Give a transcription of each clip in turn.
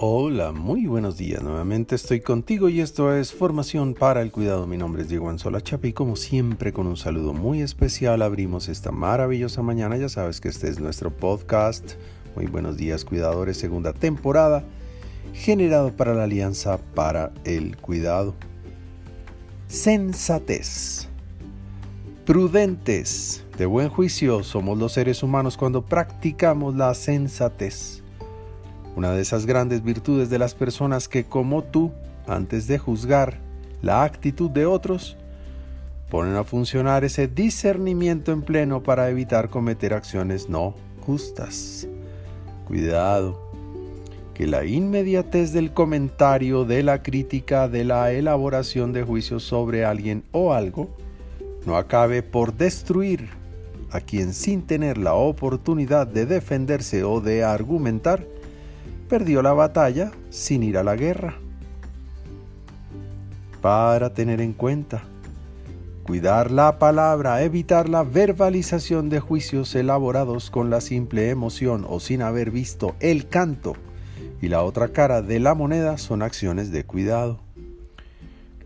Hola, muy buenos días. Nuevamente estoy contigo y esto es Formación para el Cuidado. Mi nombre es Diego Anzola Chapa y como siempre con un saludo muy especial abrimos esta maravillosa mañana. Ya sabes que este es nuestro podcast. Muy buenos días cuidadores, segunda temporada, generado para la Alianza para el Cuidado. Sensatez. Prudentes. De buen juicio somos los seres humanos cuando practicamos la sensatez una de esas grandes virtudes de las personas que como tú, antes de juzgar la actitud de otros, ponen a funcionar ese discernimiento en pleno para evitar cometer acciones no justas. Cuidado, que la inmediatez del comentario, de la crítica, de la elaboración de juicios sobre alguien o algo, no acabe por destruir a quien sin tener la oportunidad de defenderse o de argumentar, perdió la batalla sin ir a la guerra. Para tener en cuenta, cuidar la palabra, evitar la verbalización de juicios elaborados con la simple emoción o sin haber visto el canto y la otra cara de la moneda son acciones de cuidado.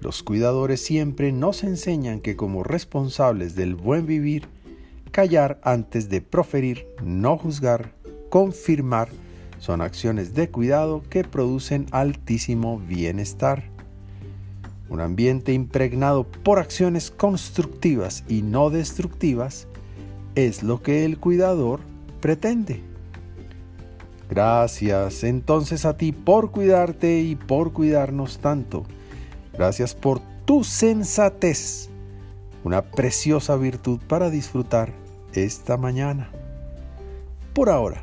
Los cuidadores siempre nos enseñan que como responsables del buen vivir, callar antes de proferir, no juzgar, confirmar, son acciones de cuidado que producen altísimo bienestar. Un ambiente impregnado por acciones constructivas y no destructivas es lo que el cuidador pretende. Gracias entonces a ti por cuidarte y por cuidarnos tanto. Gracias por tu sensatez, una preciosa virtud para disfrutar esta mañana. Por ahora,